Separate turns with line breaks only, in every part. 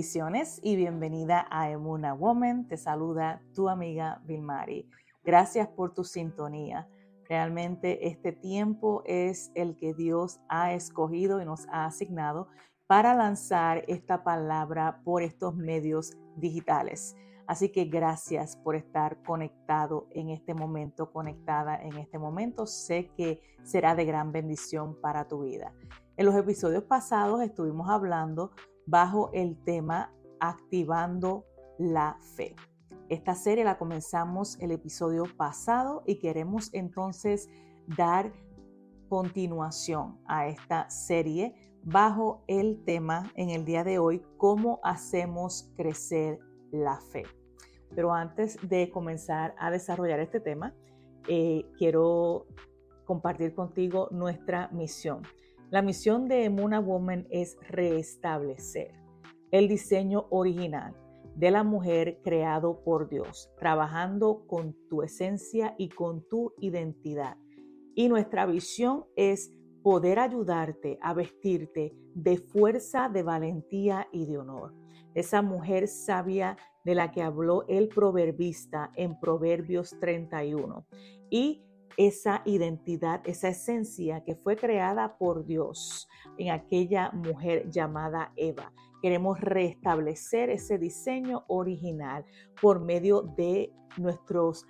Bendiciones y bienvenida a Emuna Woman. Te saluda tu amiga Vilmari. Gracias por tu sintonía. Realmente este tiempo es el que Dios ha escogido y nos ha asignado para lanzar esta palabra por estos medios digitales. Así que gracias por estar conectado en este momento, conectada en este momento. Sé que será de gran bendición para tu vida. En los episodios pasados estuvimos hablando bajo el tema Activando la Fe. Esta serie la comenzamos el episodio pasado y queremos entonces dar continuación a esta serie bajo el tema en el día de hoy, cómo hacemos crecer la fe. Pero antes de comenzar a desarrollar este tema, eh, quiero compartir contigo nuestra misión. La misión de Emuna Woman es restablecer el diseño original de la mujer creado por Dios, trabajando con tu esencia y con tu identidad. Y nuestra visión es poder ayudarte a vestirte de fuerza, de valentía y de honor. Esa mujer sabia de la que habló el proverbista en Proverbios 31. Y esa identidad, esa esencia que fue creada por Dios en aquella mujer llamada Eva. Queremos restablecer ese diseño original por medio de nuestros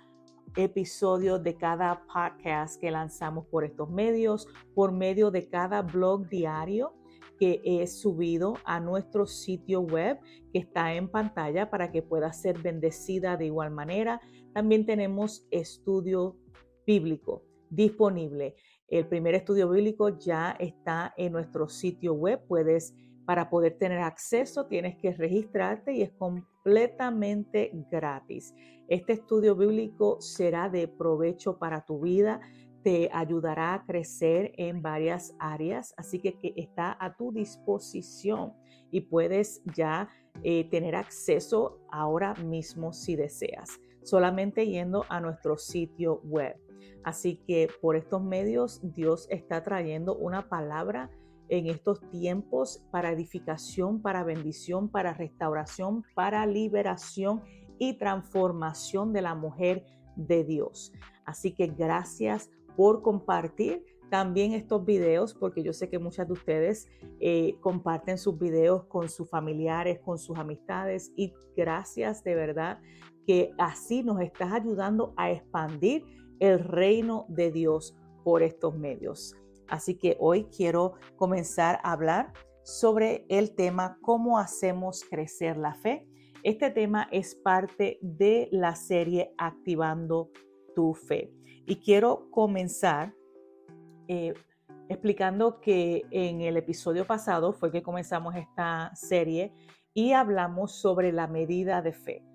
episodios de cada podcast que lanzamos por estos medios, por medio de cada blog diario que he subido a nuestro sitio web que está en pantalla para que pueda ser bendecida de igual manera. También tenemos estudio bíblico disponible. El primer estudio bíblico ya está en nuestro sitio web. Puedes, para poder tener acceso, tienes que registrarte y es completamente gratis. Este estudio bíblico será de provecho para tu vida, te ayudará a crecer en varias áreas, así que, está a tu disposición y puedes ya eh, tener acceso ahora mismo si deseas, solamente yendo a nuestro sitio web. Así que por estos medios Dios está trayendo una palabra en estos tiempos para edificación, para bendición, para restauración, para liberación y transformación de la mujer de Dios. Así que gracias por compartir también estos videos, porque yo sé que muchas de ustedes eh, comparten sus videos con sus familiares, con sus amistades y gracias de verdad que así nos estás ayudando a expandir el reino de Dios por estos medios. Así que hoy quiero comenzar a hablar sobre el tema cómo hacemos crecer la fe. Este tema es parte de la serie Activando tu fe. Y quiero comenzar eh, explicando que en el episodio pasado fue que comenzamos esta serie y hablamos sobre la medida de fe.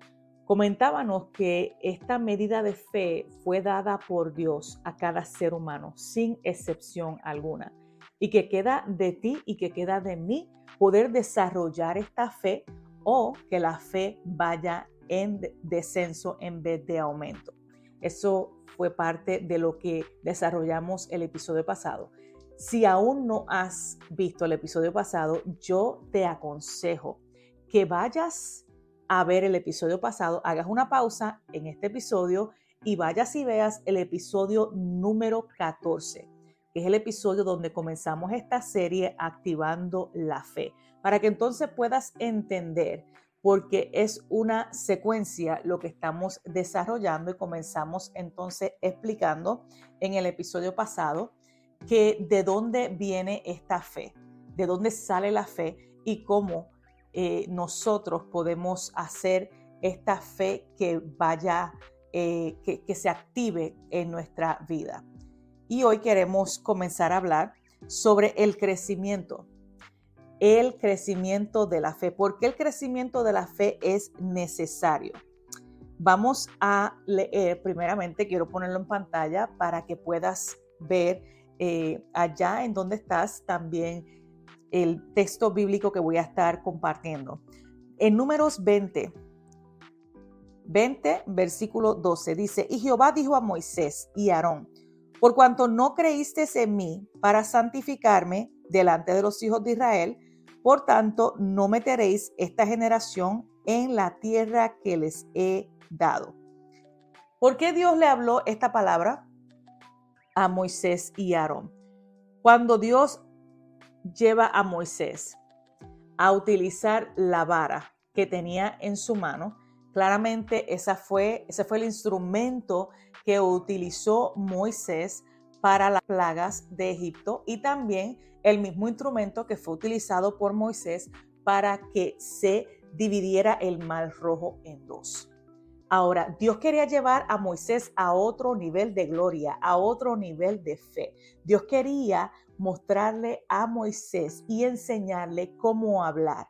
Comentábamos que esta medida de fe fue dada por Dios a cada ser humano, sin excepción alguna, y que queda de ti y que queda de mí poder desarrollar esta fe o que la fe vaya en descenso en vez de aumento. Eso fue parte de lo que desarrollamos el episodio pasado. Si aún no has visto el episodio pasado, yo te aconsejo que vayas a ver el episodio pasado, hagas una pausa en este episodio y vayas y veas el episodio número 14, que es el episodio donde comenzamos esta serie activando la fe, para que entonces puedas entender porque es una secuencia lo que estamos desarrollando y comenzamos entonces explicando en el episodio pasado que de dónde viene esta fe, de dónde sale la fe y cómo eh, nosotros podemos hacer esta fe que vaya, eh, que, que se active en nuestra vida. Y hoy queremos comenzar a hablar sobre el crecimiento, el crecimiento de la fe. ¿Por qué el crecimiento de la fe es necesario? Vamos a leer, primeramente quiero ponerlo en pantalla para que puedas ver eh, allá en donde estás también el texto bíblico que voy a estar compartiendo. En números 20, 20, versículo 12, dice, y Jehová dijo a Moisés y Aarón, por cuanto no creíste en mí para santificarme delante de los hijos de Israel, Por tanto, no meteréis esta generación en la tierra que les he dado. ¿Por qué Dios le habló esta palabra a Moisés y Aarón? Cuando Dios lleva a Moisés a utilizar la vara que tenía en su mano, claramente esa fue, ese fue el instrumento que utilizó Moisés para las plagas de Egipto y también el mismo instrumento que fue utilizado por Moisés para que se dividiera el mar rojo en dos. Ahora, Dios quería llevar a Moisés a otro nivel de gloria, a otro nivel de fe. Dios quería mostrarle a Moisés y enseñarle cómo hablar,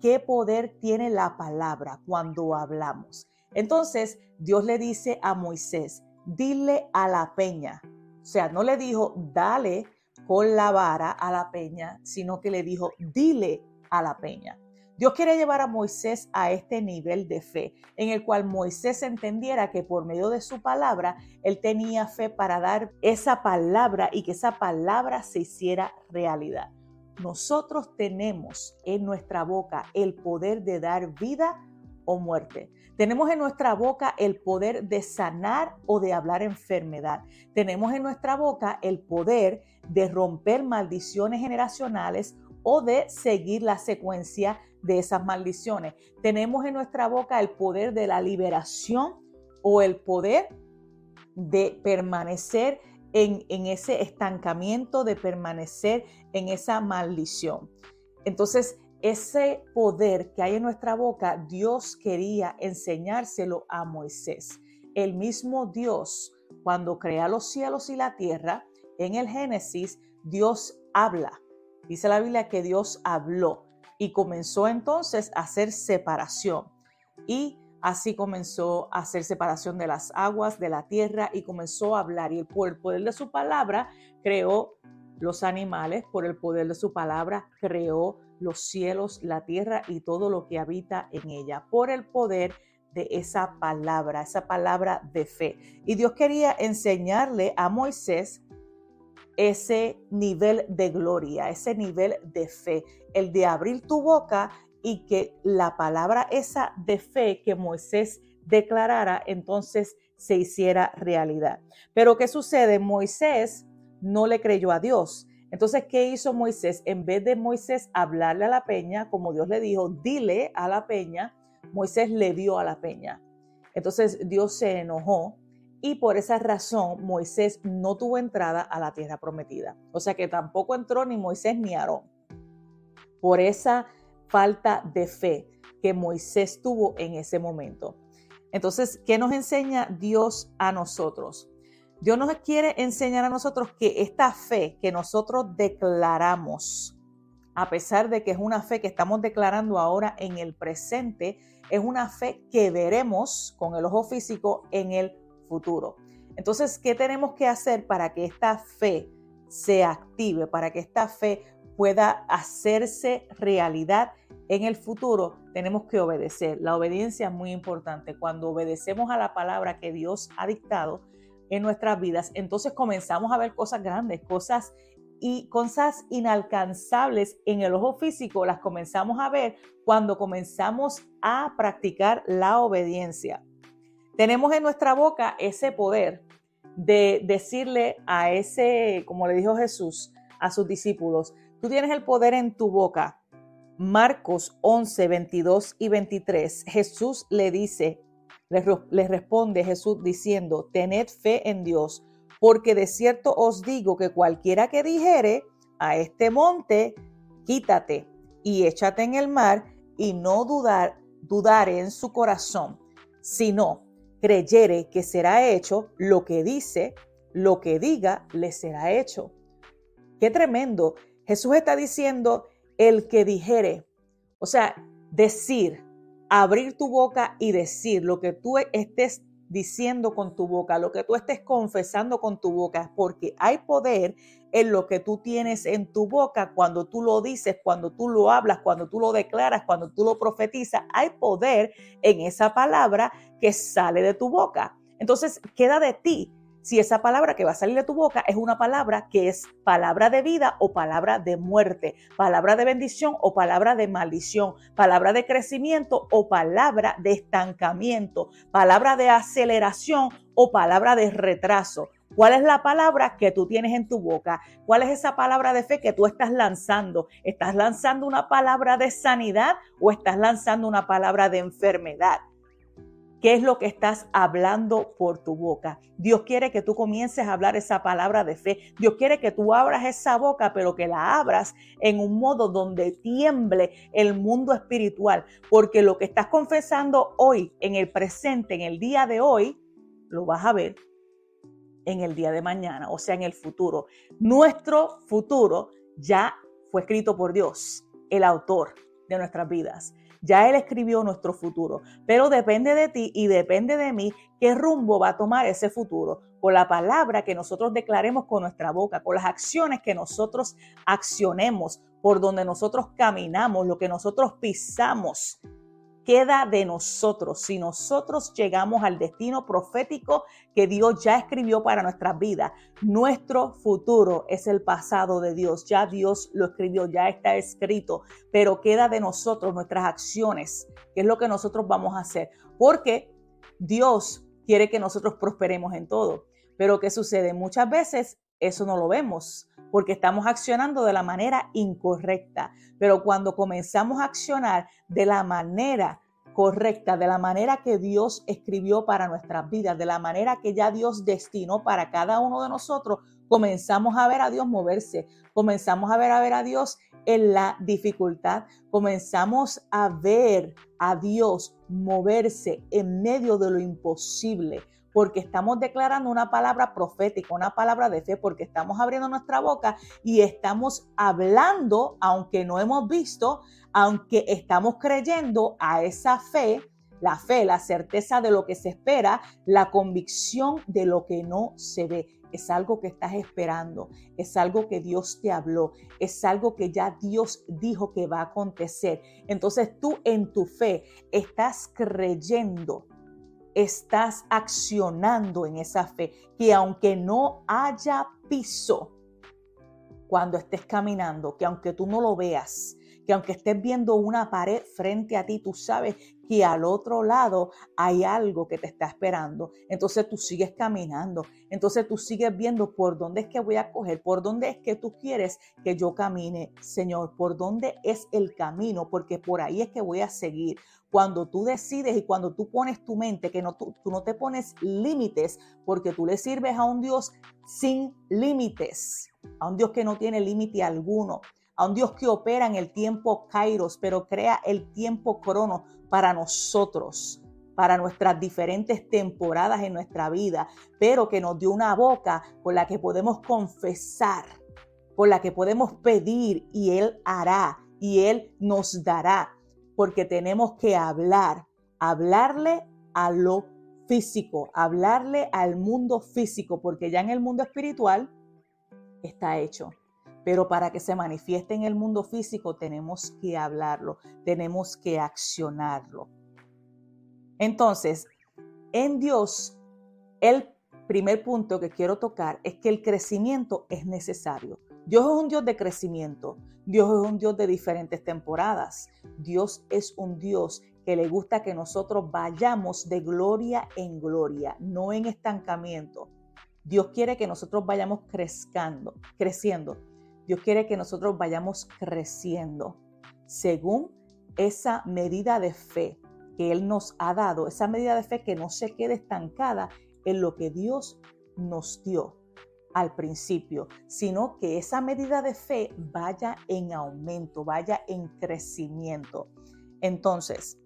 qué poder tiene la palabra cuando hablamos. Entonces, Dios le dice a Moisés, dile a la peña. O sea, no le dijo, dale con la vara a la peña, sino que le dijo, dile a la peña. Dios quiere llevar a Moisés a este nivel de fe, en el cual Moisés entendiera que por medio de su palabra, él tenía fe para dar esa palabra y que esa palabra se hiciera realidad. Nosotros tenemos en nuestra boca el poder de dar vida o muerte. Tenemos en nuestra boca el poder de sanar o de hablar enfermedad. Tenemos en nuestra boca el poder de romper maldiciones generacionales o de seguir la secuencia de esas maldiciones. Tenemos en nuestra boca el poder de la liberación o el poder de permanecer en, en, ese estancamiento, de permanecer en esa maldición. Entonces, ese poder que hay en nuestra boca, Dios quería enseñárselo a Moisés. El mismo Dios, cuando crea los cielos y la tierra, en el Génesis, Dios habla Dice la Biblia que Dios habló y comenzó entonces a hacer separación. Y así comenzó a hacer separación de las aguas, de la tierra y comenzó a hablar. Y por el poder de su palabra creó los animales, por el poder de su palabra creó los cielos, la tierra y todo lo que habita en ella, por el poder de esa palabra, esa palabra de fe. Y Dios quería enseñarle a Moisés ese nivel de gloria, ese nivel de fe, el de abrir tu boca y que la palabra esa de fe que Moisés declarara entonces se hiciera realidad. Pero ¿qué sucede? Moisés no le creyó a Dios. Entonces, ¿qué hizo Moisés? En vez de Moisés hablarle a la peña, como Dios le dijo, dile a la peña, Moisés le dio a la peña. Entonces Dios se enojó y por esa razón Moisés no tuvo entrada a la tierra prometida. O sea que tampoco entró ni Moisés ni Aarón. Por esa falta de fe que Moisés tuvo en ese momento. Entonces, ¿qué nos enseña Dios a nosotros? Dios nos quiere enseñar a nosotros que esta fe que nosotros declaramos, a pesar de que es una fe que estamos declarando ahora en el presente, es una fe que veremos con el ojo físico en el futuro. Entonces, ¿qué tenemos que hacer para que esta fe se active, para que esta fe pueda hacerse realidad en el futuro? Tenemos que obedecer. La obediencia es muy importante. Cuando obedecemos a la palabra que Dios ha dictado en nuestras vidas, entonces comenzamos a ver cosas grandes, cosas y cosas inalcanzables en el ojo físico las comenzamos a ver cuando comenzamos a practicar la obediencia. Tenemos en nuestra boca ese poder de decirle a ese, como le dijo Jesús a sus discípulos, tú tienes el poder en tu boca. Marcos 11, 22 y 23, Jesús le dice, le responde Jesús diciendo, tened fe en Dios, porque de cierto os digo que cualquiera que dijere a este monte, quítate y échate en el mar, y no dudar, dudar en su corazón, sino creyere que será hecho lo que dice, lo que diga, le será hecho. Qué tremendo. Jesús está diciendo el que dijere, o sea, decir, abrir tu boca y decir lo que tú estés diciendo con tu boca, lo que tú estés confesando con tu boca, porque hay poder en lo que tú tienes en tu boca cuando tú lo dices, cuando tú lo hablas, cuando tú lo declaras, cuando tú lo profetizas. Hay poder en esa palabra que sale de tu boca. Entonces queda de ti si esa palabra que va a salir de tu boca es una palabra que es palabra de vida o palabra de muerte, palabra de bendición o palabra de maldición, palabra de crecimiento o palabra de estancamiento, palabra de aceleración o palabra de retraso. ¿Cuál es la palabra que tú tienes en tu boca? ¿Cuál es esa palabra de fe que tú estás lanzando? ¿Estás lanzando una palabra de sanidad o estás lanzando una palabra de enfermedad? ¿Qué es lo que estás hablando por tu boca? Dios quiere que tú comiences a hablar esa palabra de fe. Dios quiere que tú abras esa boca, pero que la abras en un modo donde tiemble el mundo espiritual. Porque lo que estás confesando hoy, en el presente, en el día de hoy, lo vas a ver en el día de mañana, o sea, en el futuro. Nuestro futuro ya fue escrito por Dios, el autor de nuestras vidas. Ya Él escribió nuestro futuro, pero depende de ti y depende de mí qué rumbo va a tomar ese futuro, con la palabra que nosotros declaremos con nuestra boca, con las acciones que nosotros accionemos, por donde nosotros caminamos, lo que nosotros pisamos queda de nosotros si nosotros llegamos al destino profético que Dios ya escribió para nuestras vidas. Nuestro futuro es el pasado de Dios, ya Dios lo escribió, ya está escrito, pero queda de nosotros nuestras acciones, que es lo que nosotros vamos a hacer, porque Dios quiere que nosotros prosperemos en todo. Pero ¿qué sucede? Muchas veces eso no lo vemos porque estamos accionando de la manera incorrecta. Pero cuando comenzamos a accionar de la manera correcta, de la manera que Dios escribió para nuestras vidas, de la manera que ya Dios destinó para cada uno de nosotros, comenzamos a ver a Dios moverse, comenzamos a ver a ver a Dios en la dificultad, comenzamos a ver a Dios moverse en medio de lo imposible porque estamos declarando una palabra profética, una palabra de fe, porque estamos abriendo nuestra boca y estamos hablando, aunque no hemos visto, aunque estamos creyendo a esa fe, la fe, la certeza de lo que se espera, la convicción de lo que no se ve. Es algo que estás esperando, es algo que Dios te habló, es algo que ya Dios dijo que va a acontecer. Entonces tú en tu fe estás creyendo estás accionando en esa fe, que aunque no haya piso cuando estés caminando, que aunque tú no lo veas, que aunque estés viendo una pared frente a ti, tú sabes que al otro lado hay algo que te está esperando. Entonces tú sigues caminando. Entonces tú sigues viendo por dónde es que voy a coger, por dónde es que tú quieres que yo camine, Señor, por dónde es el camino, porque por ahí es que voy a seguir. Cuando tú decides y cuando tú pones tu mente, que no, tú, tú no te pones límites, porque tú le sirves a un Dios sin límites, a un Dios que no tiene límite alguno a un Dios que opera en el tiempo kairos, pero crea el tiempo crono para nosotros, para nuestras diferentes temporadas en nuestra vida, pero que nos dio una boca con la que podemos confesar, con la que podemos pedir y Él hará y Él nos dará, porque tenemos que hablar, hablarle a lo físico, hablarle al mundo físico, porque ya en el mundo espiritual está hecho. Pero para que se manifieste en el mundo físico tenemos que hablarlo, tenemos que accionarlo. Entonces, en Dios, el primer punto que quiero tocar es que el crecimiento es necesario. Dios es un Dios de crecimiento. Dios es un Dios de diferentes temporadas. Dios es un Dios que le gusta que nosotros vayamos de gloria en gloria, no en estancamiento. Dios quiere que nosotros vayamos creciendo, creciendo. Dios quiere que nosotros vayamos creciendo según esa medida de fe que Él nos ha dado, esa medida de fe que no se quede estancada en lo que Dios nos dio al principio, sino que esa medida de fe vaya en aumento, vaya en crecimiento. Entonces,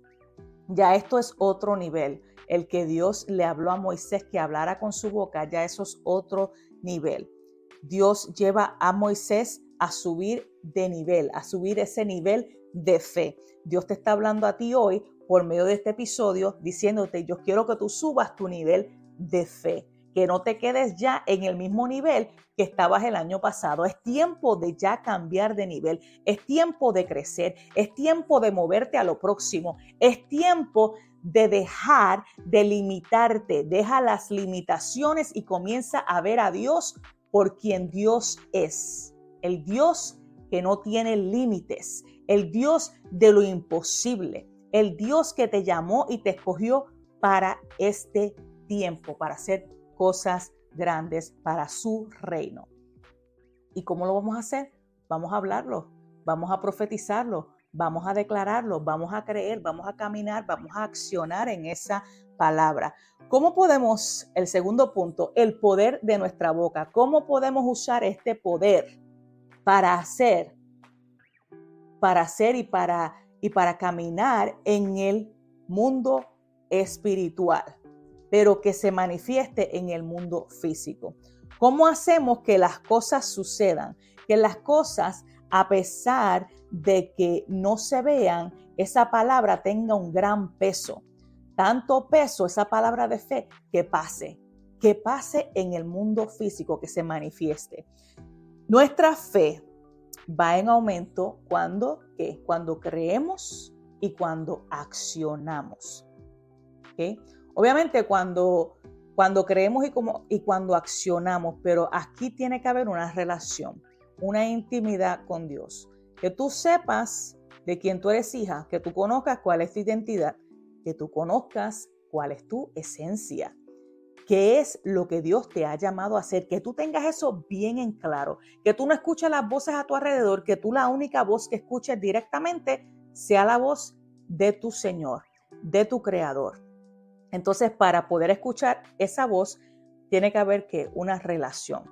ya esto es otro nivel. El que Dios le habló a Moisés que hablara con su boca, ya eso es otro nivel. Dios lleva a Moisés a subir de nivel, a subir ese nivel de fe. Dios te está hablando a ti hoy por medio de este episodio diciéndote, yo quiero que tú subas tu nivel de fe, que no te quedes ya en el mismo nivel que estabas el año pasado. Es tiempo de ya cambiar de nivel, es tiempo de crecer, es tiempo de moverte a lo próximo, es tiempo de dejar de limitarte, deja las limitaciones y comienza a ver a Dios por quien Dios es, el Dios que no tiene límites, el Dios de lo imposible, el Dios que te llamó y te escogió para este tiempo, para hacer cosas grandes para su reino. ¿Y cómo lo vamos a hacer? Vamos a hablarlo, vamos a profetizarlo, vamos a declararlo, vamos a creer, vamos a caminar, vamos a accionar en esa palabra. ¿Cómo podemos, el segundo punto, el poder de nuestra boca, cómo podemos usar este poder para hacer, para hacer y para, y para caminar en el mundo espiritual, pero que se manifieste en el mundo físico? ¿Cómo hacemos que las cosas sucedan? Que las cosas, a pesar de que no se vean, esa palabra tenga un gran peso. Tanto peso, esa palabra de fe, que pase, que pase en el mundo físico, que se manifieste. Nuestra fe va en aumento cuando, ¿qué? cuando creemos y cuando accionamos. Obviamente cuando, cuando creemos y, como, y cuando accionamos, pero aquí tiene que haber una relación, una intimidad con Dios que tú sepas de quién tú eres hija, que tú conozcas cuál es tu identidad, que tú conozcas cuál es tu esencia, qué es lo que Dios te ha llamado a hacer, que tú tengas eso bien en claro, que tú no escuches las voces a tu alrededor, que tú la única voz que escuches directamente sea la voz de tu Señor, de tu Creador. Entonces, para poder escuchar esa voz, tiene que haber que una relación.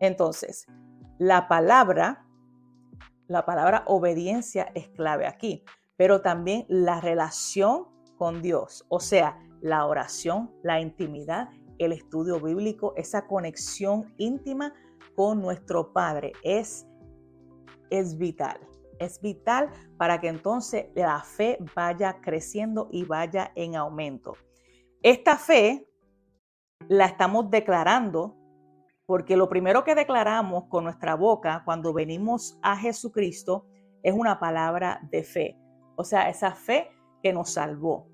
Entonces, la palabra la palabra obediencia es clave aquí, pero también la relación con Dios, o sea, la oración, la intimidad, el estudio bíblico, esa conexión íntima con nuestro Padre es, es vital. Es vital para que entonces la fe vaya creciendo y vaya en aumento. Esta fe la estamos declarando porque lo primero que declaramos con nuestra boca cuando venimos a Jesucristo es una palabra de fe, o sea, esa fe que nos salvó.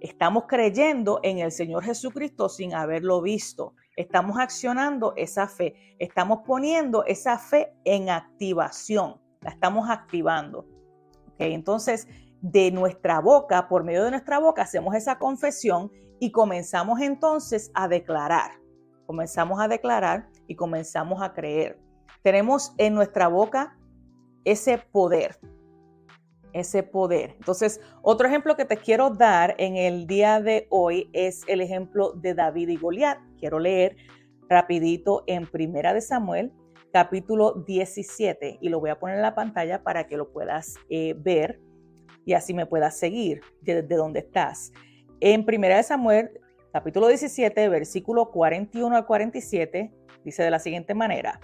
Estamos creyendo en el Señor Jesucristo sin haberlo visto. Estamos accionando esa fe. Estamos poniendo esa fe en activación. La estamos activando. Entonces, de nuestra boca, por medio de nuestra boca, hacemos esa confesión y comenzamos entonces a declarar comenzamos a declarar y comenzamos a creer. Tenemos en nuestra boca ese poder, ese poder. Entonces, otro ejemplo que te quiero dar en el día de hoy es el ejemplo de David y Goliat. Quiero leer rapidito en Primera de Samuel, capítulo 17, y lo voy a poner en la pantalla para que lo puedas eh, ver y así me puedas seguir desde donde estás. En Primera de Samuel capítulo 17, versículo 41 al 47, dice de la siguiente manera,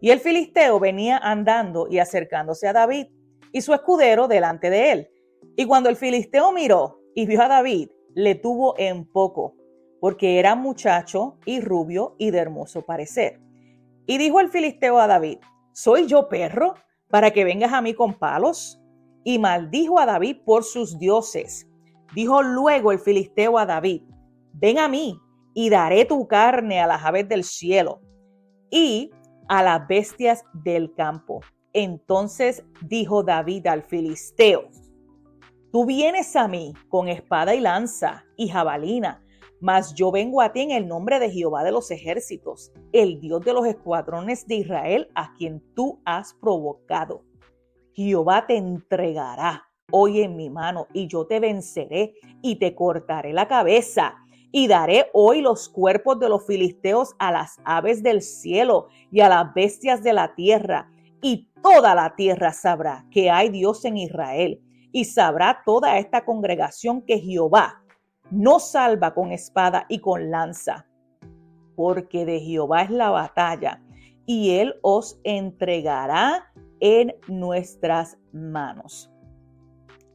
y el filisteo venía andando y acercándose a David y su escudero delante de él. Y cuando el filisteo miró y vio a David, le tuvo en poco, porque era muchacho y rubio y de hermoso parecer. Y dijo el filisteo a David, ¿soy yo perro para que vengas a mí con palos? Y maldijo a David por sus dioses. Dijo luego el filisteo a David, ven a mí y daré tu carne a las aves del cielo y a las bestias del campo. Entonces dijo David al filisteo, tú vienes a mí con espada y lanza y jabalina, mas yo vengo a ti en el nombre de Jehová de los ejércitos, el Dios de los escuadrones de Israel, a quien tú has provocado. Jehová te entregará hoy en mi mano y yo te venceré y te cortaré la cabeza y daré hoy los cuerpos de los filisteos a las aves del cielo y a las bestias de la tierra. Y toda la tierra sabrá que hay Dios en Israel. Y sabrá toda esta congregación que Jehová no salva con espada y con lanza, porque de Jehová es la batalla, y él os entregará en nuestras manos.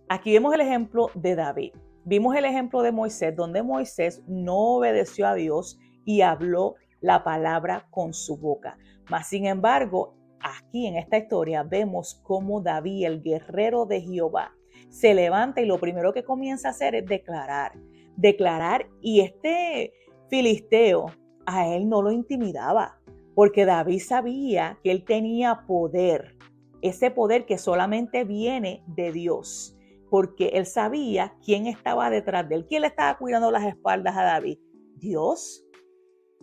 Aquí vemos el ejemplo de David. Vimos el ejemplo de Moisés, donde Moisés no obedeció a Dios y habló la palabra con su boca. Mas, sin embargo, aquí en esta historia vemos cómo David, el guerrero de Jehová, se levanta y lo primero que comienza a hacer es declarar, declarar y este filisteo a él no lo intimidaba, porque David sabía que él tenía poder, ese poder que solamente viene de Dios, porque él sabía quién estaba detrás de él, quién le estaba cuidando las espaldas a David. Dios,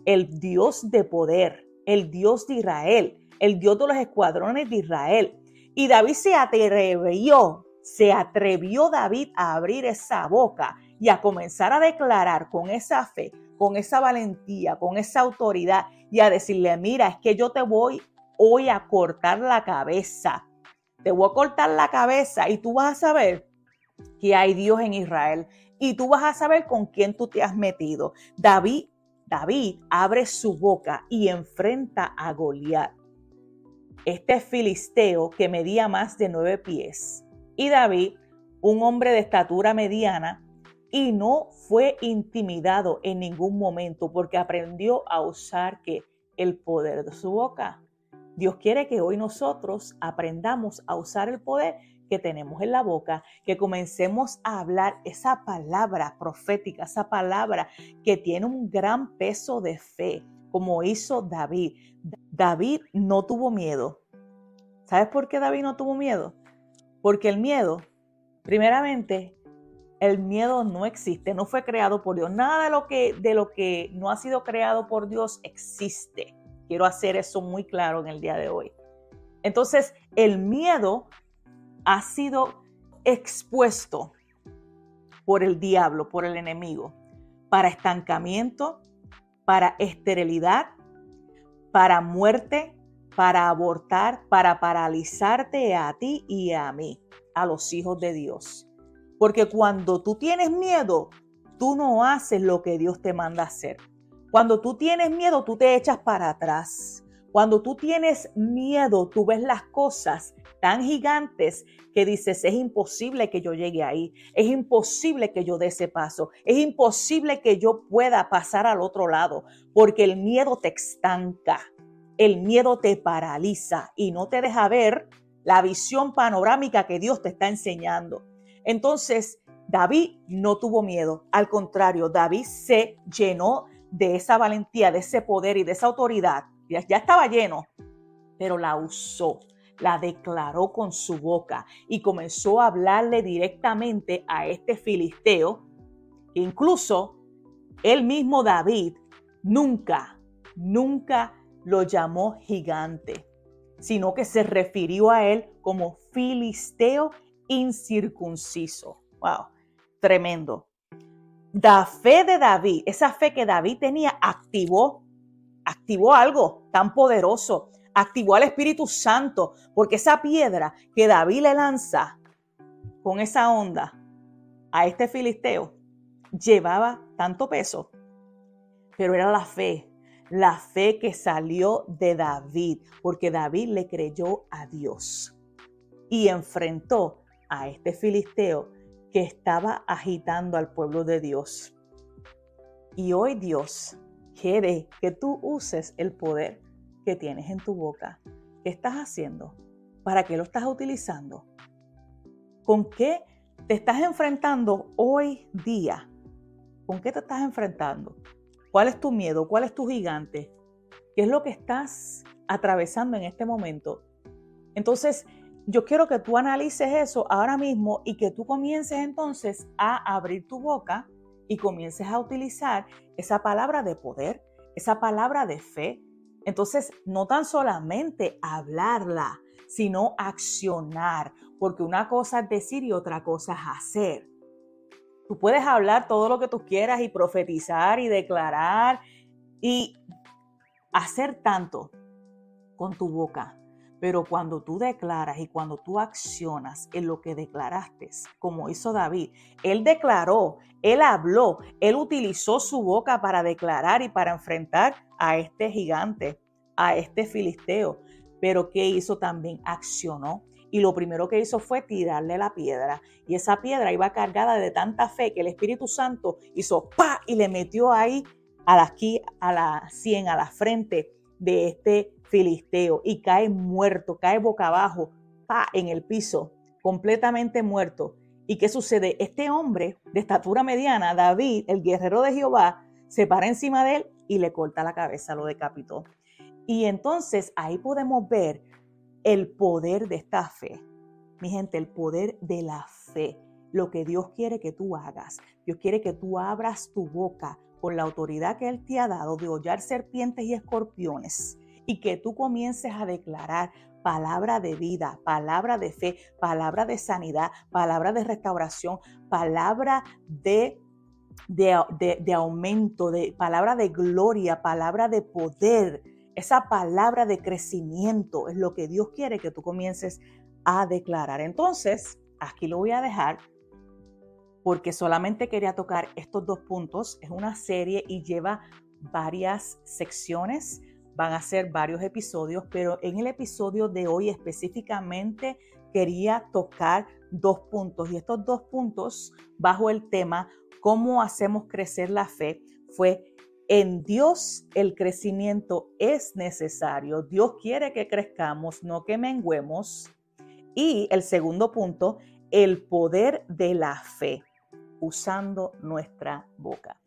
el Dios de poder, el Dios de Israel, el Dios de los escuadrones de Israel. Y David se atrevió, se atrevió David a abrir esa boca y a comenzar a declarar con esa fe, con esa valentía, con esa autoridad y a decirle, mira, es que yo te voy hoy a cortar la cabeza. Te voy a cortar la cabeza y tú vas a saber que hay Dios en Israel y tú vas a saber con quién tú te has metido. David, David abre su boca y enfrenta a Goliat. Este filisteo que medía más de nueve pies. Y David, un hombre de estatura mediana, y no fue intimidado en ningún momento porque aprendió a usar que el poder de su boca. Dios quiere que hoy nosotros aprendamos a usar el poder que tenemos en la boca, que comencemos a hablar esa palabra profética, esa palabra que tiene un gran peso de fe, como hizo David. David no tuvo miedo. ¿Sabes por qué David no tuvo miedo? Porque el miedo, primeramente, el miedo no existe, no fue creado por Dios. Nada de lo que, de lo que no ha sido creado por Dios existe. Quiero hacer eso muy claro en el día de hoy. Entonces, el miedo ha sido expuesto por el diablo, por el enemigo, para estancamiento, para esterilidad, para muerte, para abortar, para paralizarte a ti y a mí, a los hijos de Dios. Porque cuando tú tienes miedo, tú no haces lo que Dios te manda hacer. Cuando tú tienes miedo, tú te echas para atrás. Cuando tú tienes miedo, tú ves las cosas tan gigantes que dices, es imposible que yo llegue ahí, es imposible que yo dé ese paso, es imposible que yo pueda pasar al otro lado, porque el miedo te estanca, el miedo te paraliza y no te deja ver la visión panorámica que Dios te está enseñando. Entonces, David no tuvo miedo, al contrario, David se llenó de esa valentía, de ese poder y de esa autoridad. Ya, ya estaba lleno, pero la usó, la declaró con su boca y comenzó a hablarle directamente a este filisteo, incluso el mismo David nunca, nunca lo llamó gigante, sino que se refirió a él como filisteo incircunciso. Wow, tremendo. La fe de David, esa fe que David tenía, activó, activó algo tan poderoso, activó al Espíritu Santo, porque esa piedra que David le lanza con esa onda a este filisteo llevaba tanto peso, pero era la fe, la fe que salió de David, porque David le creyó a Dios y enfrentó a este filisteo que estaba agitando al pueblo de Dios. Y hoy Dios quiere que tú uses el poder que tienes en tu boca. ¿Qué estás haciendo? ¿Para qué lo estás utilizando? ¿Con qué te estás enfrentando hoy día? ¿Con qué te estás enfrentando? ¿Cuál es tu miedo? ¿Cuál es tu gigante? ¿Qué es lo que estás atravesando en este momento? Entonces, yo quiero que tú analices eso ahora mismo y que tú comiences entonces a abrir tu boca y comiences a utilizar esa palabra de poder, esa palabra de fe. Entonces, no tan solamente hablarla, sino accionar, porque una cosa es decir y otra cosa es hacer. Tú puedes hablar todo lo que tú quieras y profetizar y declarar y hacer tanto con tu boca, pero cuando tú declaras y cuando tú accionas en lo que declaraste, como hizo David, él declaró, él habló, él utilizó su boca para declarar y para enfrentar a este gigante, a este filisteo. Pero ¿qué hizo también? Accionó. Y lo primero que hizo fue tirarle la piedra. Y esa piedra iba cargada de tanta fe que el Espíritu Santo hizo pa y le metió ahí a la, aquí a la sien, a la frente de este filisteo y cae muerto, cae boca abajo, pa, en el piso, completamente muerto. ¿Y qué sucede? Este hombre de estatura mediana, David, el guerrero de Jehová, se para encima de él y le corta la cabeza, lo decapitó. Y entonces ahí podemos ver el poder de esta fe. Mi gente, el poder de la fe. Lo que Dios quiere que tú hagas. Dios quiere que tú abras tu boca con la autoridad que Él te ha dado de hollar serpientes y escorpiones y que tú comiences a declarar palabra de vida, palabra de fe, palabra de sanidad, palabra de restauración, palabra de, de, aumento, de palabra de gloria, palabra de poder. Esa palabra de crecimiento es lo que Dios quiere que tú comiences a declarar. Entonces, aquí lo voy a dejar porque solamente quería tocar estos dos puntos. Es una serie y lleva varias secciones, van a ser varios episodios, pero en el episodio de hoy específicamente quería tocar dos puntos y estos dos puntos bajo el tema cómo hacemos crecer la fe fue en Dios el crecimiento es necesario. Dios quiere que crezcamos, no que menguemos. Y el segundo punto, el poder de la fe usando nuestra boca.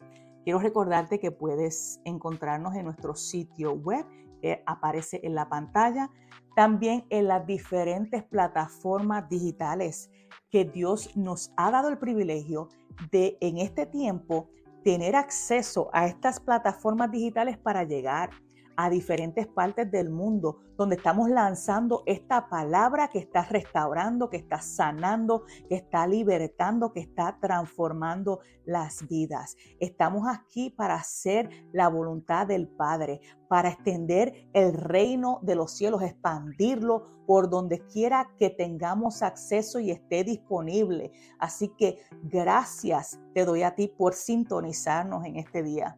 Quiero recordarte que puedes encontrarnos en nuestro sitio web, que aparece en la pantalla, también en las diferentes plataformas digitales que Dios nos ha dado el privilegio de en este tiempo tener acceso a estas plataformas digitales para llegar a diferentes partes del mundo donde estamos lanzando esta palabra que está restaurando, que está sanando, que está libertando, que está transformando las vidas. Estamos aquí para hacer la voluntad del Padre, para extender el reino de los cielos, expandirlo por donde quiera que tengamos acceso y esté disponible. Así que gracias te doy a ti por sintonizarnos en este día.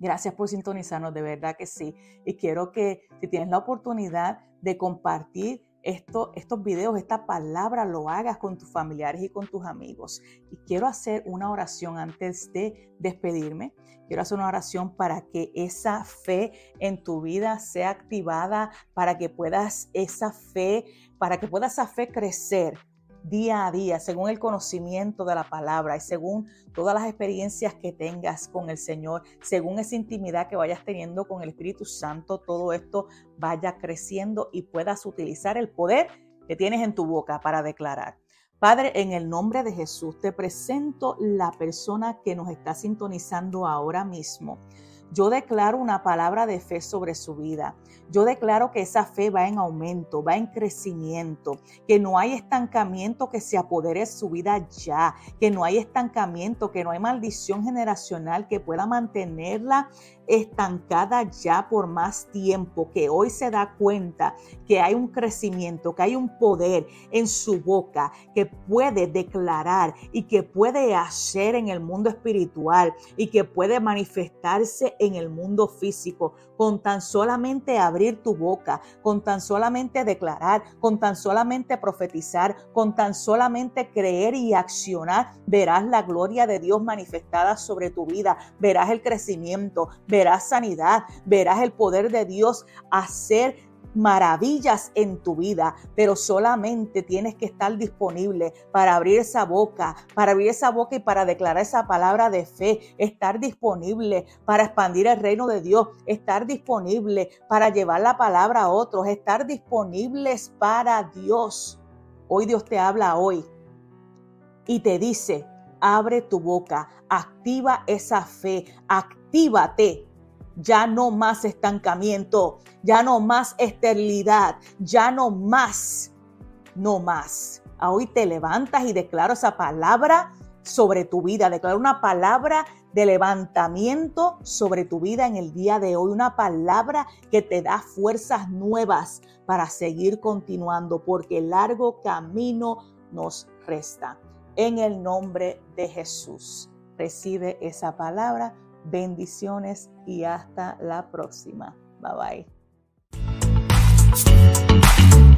Gracias por sintonizarnos, de verdad que sí. Y quiero que si tienes la oportunidad de compartir esto, estos videos, esta palabra, lo hagas con tus familiares y con tus amigos. Y quiero hacer una oración antes de despedirme. Quiero hacer una oración para que esa fe en tu vida sea activada, para que puedas esa fe, para que pueda esa fe crecer día a día, según el conocimiento de la palabra y según todas las experiencias que tengas con el Señor, según esa intimidad que vayas teniendo con el Espíritu Santo, todo esto vaya creciendo y puedas utilizar el poder que tienes en tu boca para declarar. Padre, en el nombre de Jesús te presento la persona que nos está sintonizando ahora mismo. Yo declaro una palabra de fe sobre su vida. Yo declaro que esa fe va en aumento, va en crecimiento, que no hay estancamiento que se apodere de su vida ya, que no hay estancamiento, que no hay maldición generacional que pueda mantenerla estancada ya por más tiempo, que hoy se da cuenta que hay un crecimiento, que hay un poder en su boca, que puede declarar y que puede hacer en el mundo espiritual y que puede manifestarse en el mundo físico. Con tan solamente abrir tu boca, con tan solamente declarar, con tan solamente profetizar, con tan solamente creer y accionar, verás la gloria de Dios manifestada sobre tu vida, verás el crecimiento, sanidad, verás el poder de Dios hacer maravillas en tu vida, pero solamente tienes que estar disponible para abrir esa boca, para abrir esa boca y para declarar esa palabra de fe, estar disponible para expandir el reino de Dios, estar disponible para llevar la palabra a otros, estar disponibles para Dios. Hoy Dios te habla hoy y te dice, abre tu boca, activa esa fe, actívate ya no más estancamiento, ya no más esterilidad, ya no más, no más. Hoy te levantas y declaro esa palabra sobre tu vida, declaro una palabra de levantamiento sobre tu vida en el día de hoy, una palabra que te da fuerzas nuevas para seguir continuando, porque el largo camino nos resta. En el nombre de Jesús, recibe esa palabra Bendiciones y hasta la próxima. Bye bye.